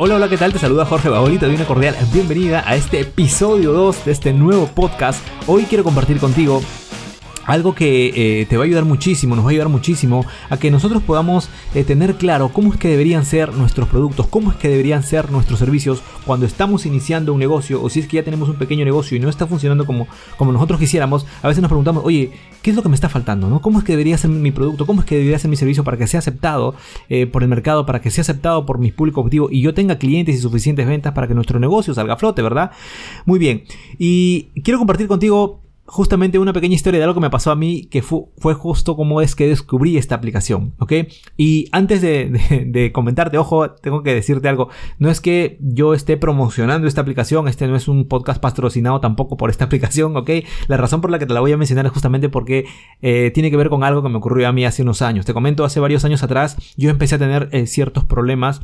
Hola, hola, ¿qué tal? Te saluda Jorge Baoli, te doy una cordial bienvenida a este episodio 2 de este nuevo podcast. Hoy quiero compartir contigo algo que eh, te va a ayudar muchísimo, nos va a ayudar muchísimo a que nosotros podamos eh, tener claro cómo es que deberían ser nuestros productos, cómo es que deberían ser nuestros servicios cuando estamos iniciando un negocio o si es que ya tenemos un pequeño negocio y no está funcionando como, como nosotros quisiéramos, a veces nos preguntamos, oye, ¿qué es lo que me está faltando? ¿no? ¿Cómo es que debería ser mi producto? ¿Cómo es que debería ser mi servicio para que sea aceptado eh, por el mercado, para que sea aceptado por mi público objetivo y yo tenga clientes y suficientes ventas para que nuestro negocio salga a flote, ¿verdad? Muy bien. Y quiero compartir contigo justamente una pequeña historia de algo que me pasó a mí que fue, justo como es que descubrí esta aplicación, ¿ok? Y antes de, comentarte, ojo, tengo que decirte algo, no es que yo esté promocionando esta aplicación, este no es un podcast patrocinado tampoco por esta aplicación, ¿ok? La razón por la que te la voy a mencionar es justamente porque eh, tiene que ver con algo que me ocurrió a mí hace unos años. Te comento, hace varios años atrás yo empecé a tener eh, ciertos problemas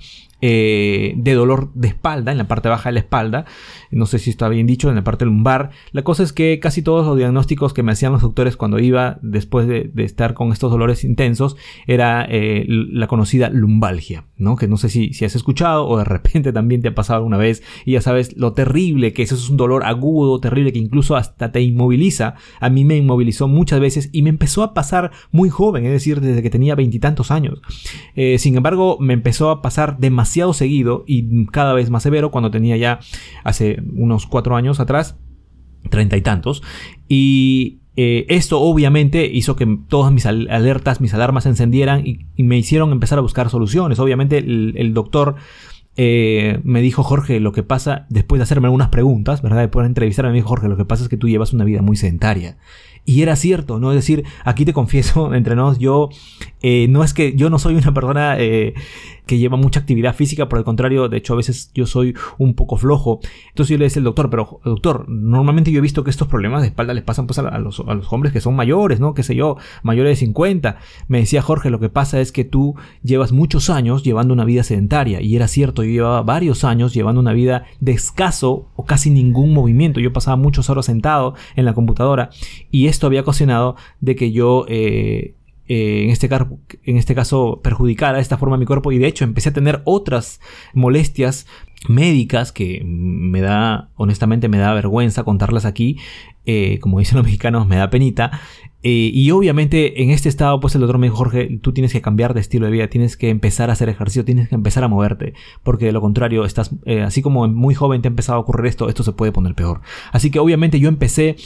eh, de dolor de espalda, en la parte baja de la espalda, no sé si está bien dicho, en la parte lumbar. La cosa es que casi todos los diagnósticos que me hacían los doctores cuando iba después de, estar con estos dolores intensos era eh, la conocida lumbalgia, ¿no? Que no sé si, si has escuchado o de repente también te ha pasado alguna vez y ya sabes lo terrible que eso es un dolor agudo, terrible que incluso hasta te inmoviliza. A mí me inmovilizó muchas veces y me empezó a pasar muy joven, es decir, desde que tenía veintitantos años. Eh, sin embargo, me empezó a pasar demasiado seguido y cada vez más severo cuando tenía ya hace unos cuatro años atrás, treinta y tantos. Y eh, esto obviamente hizo que todas mis alertas, mis alarmas se encendieran y, me hicieron empezar a buscar soluciones. Obviamente el, doctor eh, me dijo, Jorge, lo que pasa, después de hacerme algunas preguntas, ¿verdad? Después de entrevistarme, me dijo, Jorge, lo que pasa es que tú llevas una vida muy sedentaria. Y era cierto, ¿no? Es decir, aquí te confieso, entre nos, yo, eh, no es que yo no soy una persona eh, que lleva mucha actividad física, por el contrario, de hecho a veces yo soy un poco flojo. Entonces yo le decía al doctor, pero doctor, normalmente yo he visto que estos problemas de espalda les pasan pues a, los, a los hombres que son mayores, ¿no? Qué sé yo, mayores de 50. Me decía Jorge, lo que pasa es que tú llevas muchos años llevando una vida sedentaria. Y era cierto, yo llevaba varios años llevando una vida de escaso o casi ningún movimiento. Yo pasaba muchas horas sentado en la computadora y esto había ocasionado de que yo... Eh, eh, en, este en este caso perjudicara de esta forma mi cuerpo y de hecho empecé a tener otras molestias médicas que me da, honestamente me da vergüenza contarlas aquí, eh, como dicen los mexicanos, me da penita, eh, y obviamente en este estado, pues el doctor me dijo, Jorge, tú tienes que cambiar de estilo de vida, tienes que empezar a hacer ejercicio, tienes que empezar a moverte, porque de lo contrario, estás, eh, así como muy joven te ha empezado a ocurrir esto, esto se puede poner peor. Así que obviamente yo empecé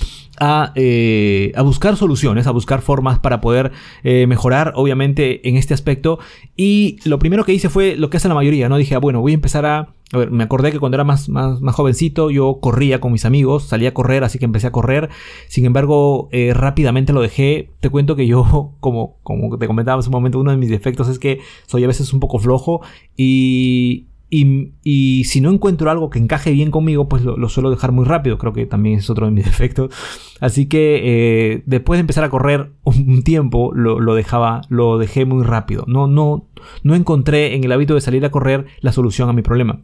a, eh, a buscar soluciones, a buscar formas para poder mejorar, obviamente, en este aspecto. Y lo primero que hice fue lo que hace la mayoría, ¿no? Dije, ah, bueno, voy a empezar a a ver, me acordé que cuando era más, más, más, jovencito yo corría con mis amigos, salía a correr, así que empecé a correr. Sin embargo, eh, rápidamente lo dejé. Te cuento que yo, como, como te comentaba hace un momento, uno de mis defectos es que soy a veces un poco flojo y, y, si no encuentro algo que encaje bien conmigo, pues lo, suelo dejar muy rápido. Creo que también es otro de mis defectos. Así que eh, después de empezar a correr un tiempo, lo, lo, dejaba, lo dejé muy rápido. No, no, no encontré en el hábito de salir a correr la solución a mi problema.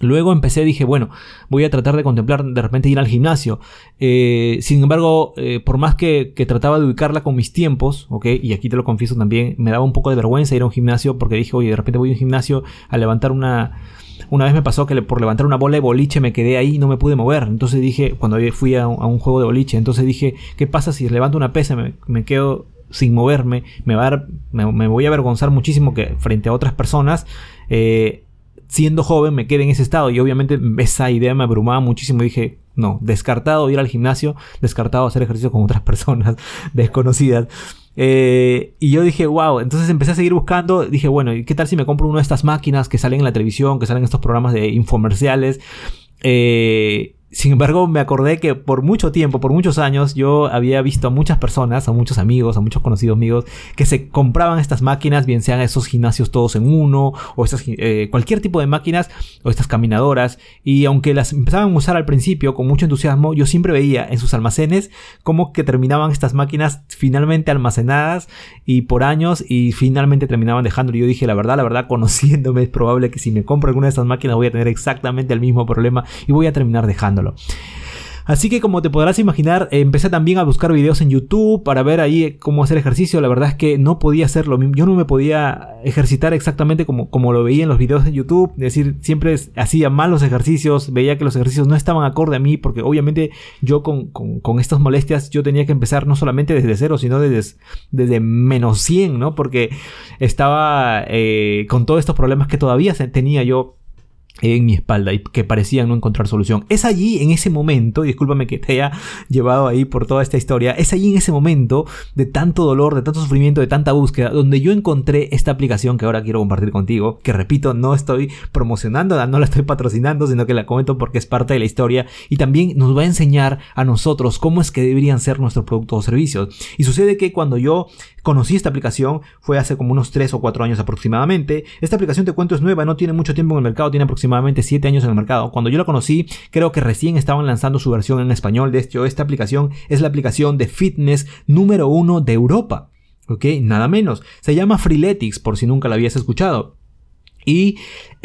Luego empecé, dije, bueno, voy a tratar de contemplar de repente ir al gimnasio. Eh, sin embargo, eh, por más que, trataba de ubicarla con mis tiempos, ¿ok? Y aquí te lo confieso también, me daba un poco de vergüenza ir a un gimnasio porque dije, oye, de repente voy a un gimnasio a levantar una... Una vez me pasó que por levantar una bola de boliche me quedé ahí y no me pude mover. Entonces dije, cuando fui a un, juego de boliche, entonces dije, ¿qué pasa si levanto una pesa me, me quedo sin moverme? Me, va a me, voy a avergonzar muchísimo que frente a otras personas. Eh, siendo joven me quedé en ese estado y obviamente esa idea me abrumaba muchísimo. Dije, no, descartado ir al gimnasio, descartado hacer ejercicio con otras personas desconocidas. Eh, y yo dije, wow, entonces empecé a seguir buscando, dije, bueno, ¿y qué tal si me compro una de estas máquinas que salen en la televisión, que salen en estos programas de infomerciales? Eh, sin embargo, me acordé que por mucho tiempo, por muchos años, yo había visto a muchas personas, a muchos amigos, a muchos conocidos amigos, que se compraban estas máquinas, bien sean esos gimnasios todos en uno, o eh, cualquier tipo de máquinas, o estas caminadoras. Y aunque las empezaban a usar al principio con mucho entusiasmo, yo siempre veía en sus almacenes como que terminaban estas máquinas finalmente almacenadas y por años y finalmente terminaban dejándolo. Yo dije, la verdad, la verdad, conociéndome, es probable que si me compro alguna de estas máquinas voy a tener exactamente el mismo problema y voy a terminar Así que como te podrás imaginar, empecé también a buscar videos en YouTube para ver ahí cómo hacer ejercicio. La verdad es que no podía hacerlo. Yo no me podía ejercitar exactamente como, como lo veía en los videos de YouTube. Es decir, siempre hacía malos ejercicios, veía que los ejercicios no estaban acorde a mí, porque obviamente yo con, estas molestias yo tenía que empezar no solamente desde cero, sino desde, desde menos 100, ¿no? Porque estaba eh, con todos estos problemas que todavía tenía yo en mi espalda y que parecían no encontrar solución. Es allí, en ese momento, y discúlpame que te haya llevado ahí por toda esta historia, es allí en ese momento de tanto dolor, de tanto sufrimiento, de tanta búsqueda, donde yo encontré esta aplicación que ahora quiero compartir contigo, que repito, no estoy promocionando, no la estoy patrocinando, sino que la comento porque es parte de la historia y también nos va a enseñar a nosotros cómo es que deberían ser nuestros productos o servicios. Y sucede que cuando yo conocí esta aplicación fue hace como unos 3 o 4 años aproximadamente. Esta aplicación te cuento es nueva, no tiene mucho tiempo en el mercado, tiene aproximadamente 7 años en el mercado. Cuando yo la conocí, creo que recién estaban lanzando su versión en español. De hecho, esta aplicación es la aplicación de fitness número 1 de Europa. ¿Ok? Nada menos. Se llama Freeletics, por si nunca la habías escuchado. Y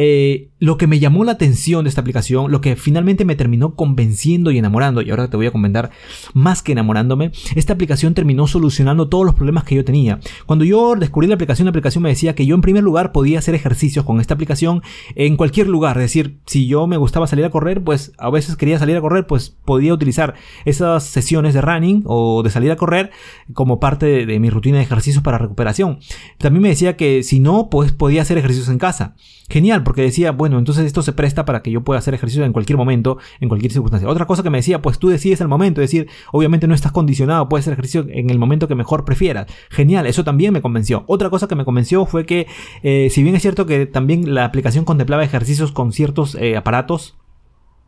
eh, lo que me llamó la atención de esta aplicación, lo que finalmente me terminó convenciendo y enamorando, y ahora te voy a comentar más que enamorándome, esta aplicación terminó solucionando todos los problemas que yo tenía. Cuando yo descubrí la aplicación, la aplicación me decía que yo en primer lugar podía hacer ejercicios con esta aplicación en cualquier lugar. Es decir, si yo me gustaba salir a correr, pues a veces quería salir a correr, pues podía utilizar esas sesiones de running o de salir a correr como parte de, de mi rutina de ejercicios para recuperación. También me decía que si no, pues podía hacer ejercicios en casa. Genial, porque decía, bueno, entonces esto se presta para que yo pueda hacer ejercicio en cualquier momento, en cualquier circunstancia. Otra cosa que me decía, pues tú decides el momento, es decir, obviamente no estás condicionado, puedes hacer ejercicio en el momento que mejor prefieras. Genial, eso también me convenció. Otra cosa que me convenció fue que, eh, si bien es cierto que también la aplicación contemplaba ejercicios con ciertos eh, aparatos,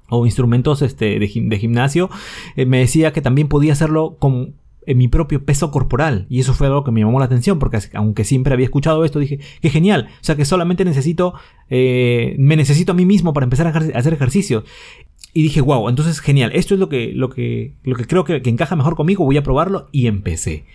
o instrumentos este, de, gimnasio, eh, me decía que también podía hacerlo con en mi propio peso corporal. Y eso fue algo que me llamó la atención, porque aunque siempre había escuchado esto, dije, qué genial. O sea que solamente necesito, eh, me necesito a mí mismo para empezar a hacer ejercicio. Y dije, wow, entonces genial, esto es lo que, lo que, lo que creo que, que encaja mejor conmigo, voy a probarlo y empecé.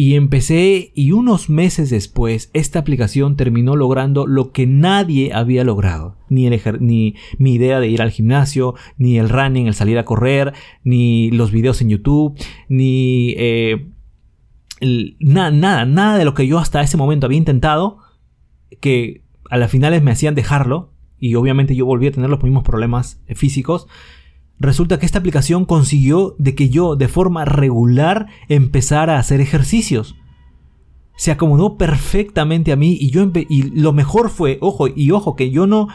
Y empecé y unos meses después esta aplicación terminó logrando lo que nadie había logrado. Ni, el ni mi idea de ir al gimnasio, ni el running, el salir a correr, ni los videos en YouTube, ni eh, nada, nada, nada de lo que yo hasta ese momento había intentado, que a las finales me hacían dejarlo, y obviamente yo volví a tener los mismos problemas físicos, Resulta que esta aplicación consiguió de que yo de forma regular empezara a hacer ejercicios. Se acomodó perfectamente a mí y yo y lo mejor fue, ojo, y ojo que yo no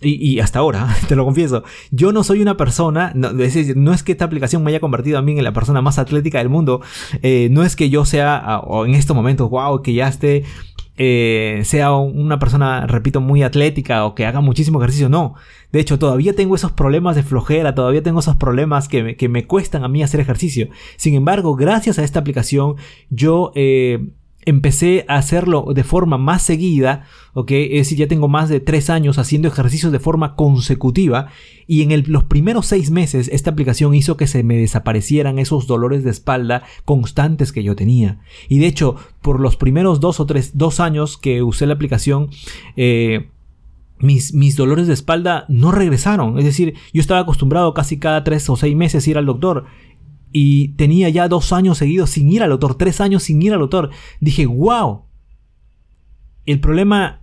y, hasta ahora, te lo confieso, yo no soy una persona, no es, que esta aplicación me haya convertido a mí en la persona más atlética del mundo, eh, no es que yo sea, o en estos momentos, wow, que ya esté eh, sea una persona, repito, muy atlética o que haga muchísimo ejercicio, no. De hecho, todavía tengo esos problemas de flojera, todavía tengo esos problemas que me, que me cuestan a mí hacer ejercicio. Sin embargo, gracias a esta aplicación, yo eh, empecé a hacerlo de forma más seguida, ¿ok? Es decir, ya tengo más de tres años haciendo ejercicios de forma consecutiva y en los primeros seis meses esta aplicación hizo que se me desaparecieran esos dolores de espalda constantes que yo tenía. Y de hecho, por los primeros dos o tres, dos años que usé la aplicación, eh, mis, mis, dolores de espalda no regresaron. Es decir, yo estaba acostumbrado casi cada tres o seis meses ir al doctor y tenía ya dos años seguidos sin ir al doctor, tres años sin ir al doctor. Dije, wow. El problema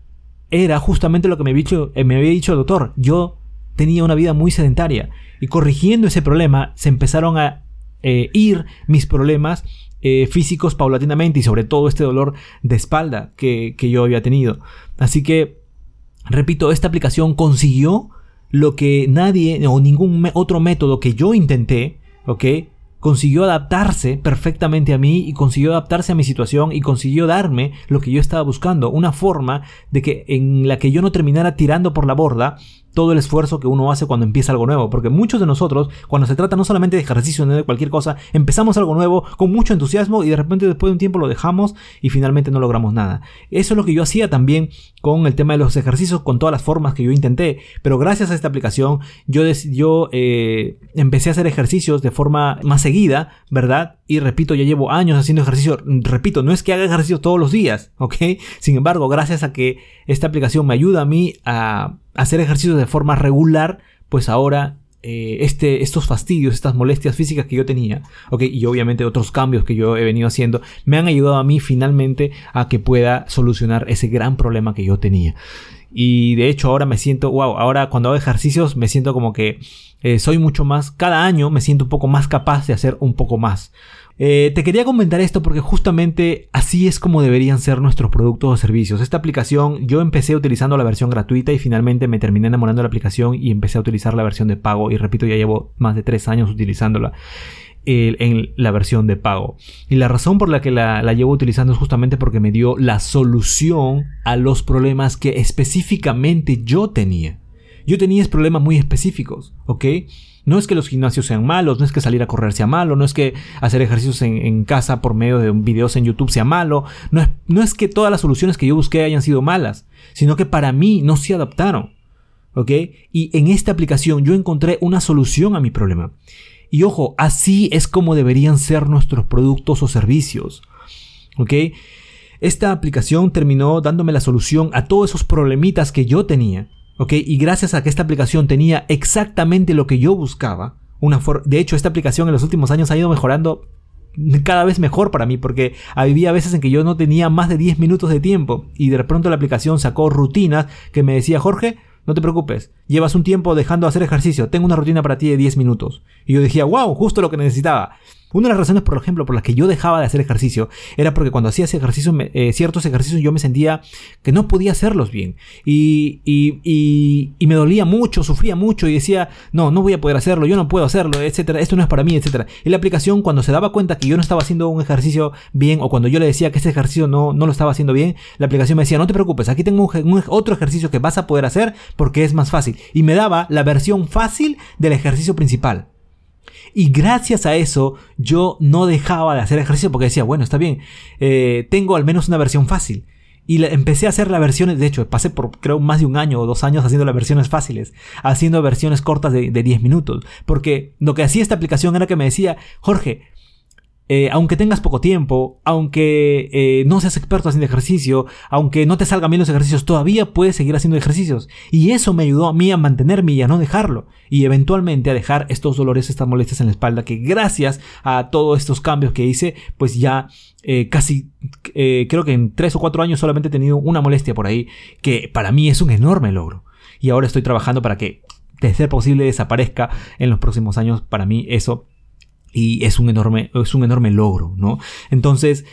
era justamente lo que me había dicho, eh, me había dicho el doctor. Yo tenía una vida muy sedentaria. Y corrigiendo ese problema, se empezaron a eh, ir mis problemas eh, físicos paulatinamente y sobre todo este dolor de espalda que, que yo había tenido. Así que, repito, esta aplicación consiguió lo que nadie o ningún otro método que yo intenté, ¿ok? consiguió adaptarse perfectamente a mí y consiguió adaptarse a mi situación y consiguió darme lo que yo estaba buscando, una forma de que en la que yo no terminara tirando por la borda todo el esfuerzo que uno hace cuando empieza algo nuevo. Porque muchos de nosotros, cuando se trata no solamente de ejercicio, sino de cualquier cosa, empezamos algo nuevo con mucho entusiasmo y de repente después de un tiempo lo dejamos y finalmente no logramos nada. Eso es lo que yo hacía también con el tema de los ejercicios, con todas las formas que yo intenté. Pero gracias a esta aplicación, yo, yo eh, empecé a hacer ejercicios de forma más seguida, ¿verdad? Y repito, ya llevo años haciendo ejercicio. Repito, no es que haga ejercicio todos los días, ¿ok? Sin embargo, gracias a que esta aplicación me ayuda a mí a hacer ejercicio de forma regular, pues ahora eh, este, estos fastidios, estas molestias físicas que yo tenía, ¿ok? Y obviamente otros cambios que yo he venido haciendo, me han ayudado a mí finalmente a que pueda solucionar ese gran problema que yo tenía. Y de hecho ahora me siento, wow, ahora cuando hago ejercicios me siento como que eh, soy mucho más, cada año me siento un poco más capaz de hacer un poco más. Eh, te quería comentar esto porque justamente así es como deberían ser nuestros productos o servicios. Esta aplicación yo empecé utilizando la versión gratuita y finalmente me terminé enamorando de la aplicación y empecé a utilizar la versión de pago y repito ya llevo más de tres años utilizándola en la versión de pago. Y la razón por la que la, la, llevo utilizando es justamente porque me dio la solución a los problemas que específicamente yo tenía. Yo tenía problemas muy específicos, ¿ok? No es que los gimnasios sean malos, no es que salir a correr sea malo, no es que hacer ejercicios en, casa por medio de videos en YouTube sea malo, no es, no es que todas las soluciones que yo busqué hayan sido malas, sino que para mí no se adaptaron. ¿Ok? Y en esta aplicación yo encontré una solución a mi problema. Y ojo, así es como deberían ser nuestros productos o servicios. ¿Ok? Esta aplicación terminó dándome la solución a todos esos problemitas que yo tenía. ¿Ok? Y gracias a que esta aplicación tenía exactamente lo que yo buscaba, una de hecho esta aplicación en los últimos años ha ido mejorando cada vez mejor para mí porque había veces en que yo no tenía más de 10 minutos de tiempo y de pronto la aplicación sacó rutinas que me decía Jorge, no te preocupes, llevas un tiempo dejando de hacer ejercicio, tengo una rutina para ti de 10 minutos. Y yo decía, wow, justo lo que necesitaba. Una de las razones, por ejemplo, por las que yo dejaba de hacer ejercicio era porque cuando hacía eh, ciertos ejercicios yo me sentía que no podía hacerlos bien. Y, me dolía mucho, sufría mucho y decía, no, no voy a poder hacerlo, yo no puedo hacerlo, etcétera, esto no es para mí, etcétera. Y la aplicación, cuando se daba cuenta que yo no estaba haciendo un ejercicio bien o cuando yo le decía que ese ejercicio no, no lo estaba haciendo bien, la aplicación me decía, no te preocupes, aquí tengo otro ejercicio que vas a poder hacer porque es más fácil. Y me daba la versión fácil del ejercicio principal. Y gracias a eso yo no dejaba de hacer ejercicio porque decía, bueno, está bien, eh, tengo al menos una versión fácil. Y empecé a hacer las versiones, de hecho, pasé por creo más de un año o dos años haciendo las versiones fáciles, haciendo versiones cortas de, de 10 minutos. Porque lo que hacía esta aplicación era que me decía, Jorge, eh, aunque tengas poco tiempo, aunque eh, no seas experto haciendo ejercicio, aunque no te salgan bien los ejercicios, todavía puedes seguir haciendo ejercicios. Y eso me ayudó a mí a mantenerme y a no dejarlo. Y eventualmente a dejar estos dolores, estas molestias en la espalda, que gracias a todos estos cambios que hice, pues ya eh, casi, creo que en tres o cuatro años solamente he tenido una molestia por ahí, que para mí es un enorme logro. Y ahora estoy trabajando para que, de ser posible, desaparezca en los próximos años. Para mí eso y es un enorme, es un enorme logro, ¿no? Entonces,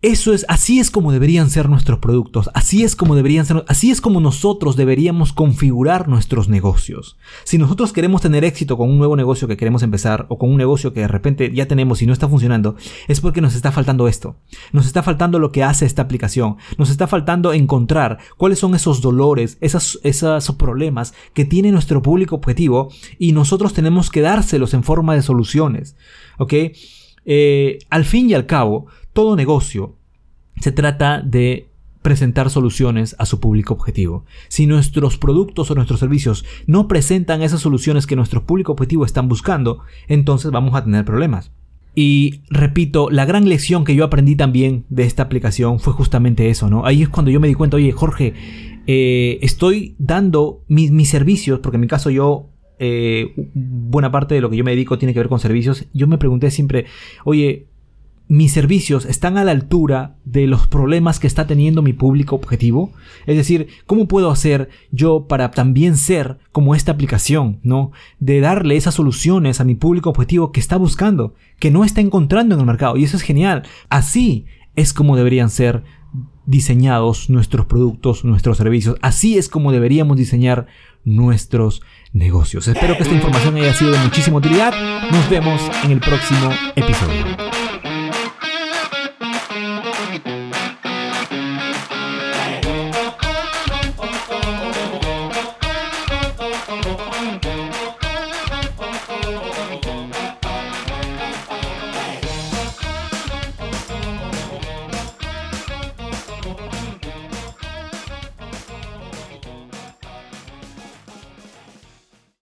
eso es, así es como deberían ser nuestros productos, así es como deberían ser, así es como nosotros deberíamos configurar nuestros negocios. Si nosotros queremos tener éxito con un nuevo negocio que queremos empezar o con un negocio que de repente ya tenemos y no está funcionando, es porque nos está faltando esto. Nos está faltando lo que hace esta aplicación. Nos está faltando encontrar cuáles son esos dolores, esas, esos problemas que tiene nuestro público objetivo y nosotros tenemos que dárselos en forma de soluciones. ¿Ok? Eh, al fin y al cabo, todo negocio se trata de presentar soluciones a su público objetivo. Si nuestros productos o nuestros servicios no presentan esas soluciones que nuestro público objetivo están buscando, entonces vamos a tener problemas. Y repito, la gran lección que yo aprendí también de esta aplicación fue justamente eso, ¿no? Ahí es cuando yo me di cuenta, oye, Jorge, eh, estoy dando mis, servicios, porque en mi caso yo eh, buena parte de lo que yo me dedico tiene que ver con servicios. Yo me pregunté siempre, oye, mis servicios están a la altura de los problemas que está teniendo mi público objetivo? Es decir, ¿cómo puedo hacer yo para también ser como esta aplicación, ¿no? De darle esas soluciones a mi público objetivo que está buscando, que no está encontrando en el mercado. Y eso es genial. Así es como deberían ser diseñados nuestros productos, nuestros servicios. Así es como deberíamos diseñar nuestros negocios. Espero que esta información haya sido de muchísima utilidad. Nos vemos en el próximo episodio.